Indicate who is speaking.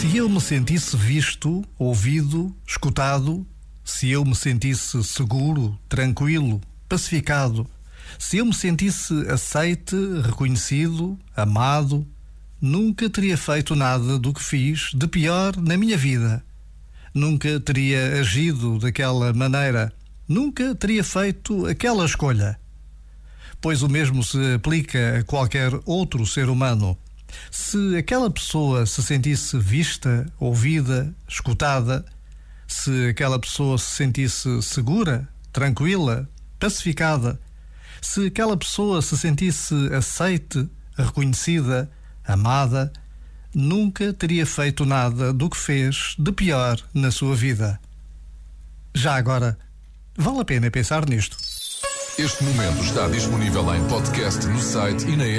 Speaker 1: Se eu me sentisse visto, ouvido, escutado, se eu me sentisse seguro, tranquilo, pacificado, se eu me sentisse aceite, reconhecido, amado, nunca teria feito nada do que fiz de pior na minha vida. Nunca teria agido daquela maneira. Nunca teria feito aquela escolha. Pois o mesmo se aplica a qualquer outro ser humano. Se aquela pessoa se sentisse vista, ouvida, escutada, se aquela pessoa se sentisse segura, tranquila, pacificada, se aquela pessoa se sentisse aceite, reconhecida, amada, nunca teria feito nada do que fez de pior na sua vida. Já agora, vale a pena pensar nisto.
Speaker 2: Este momento está disponível em podcast no site e na app.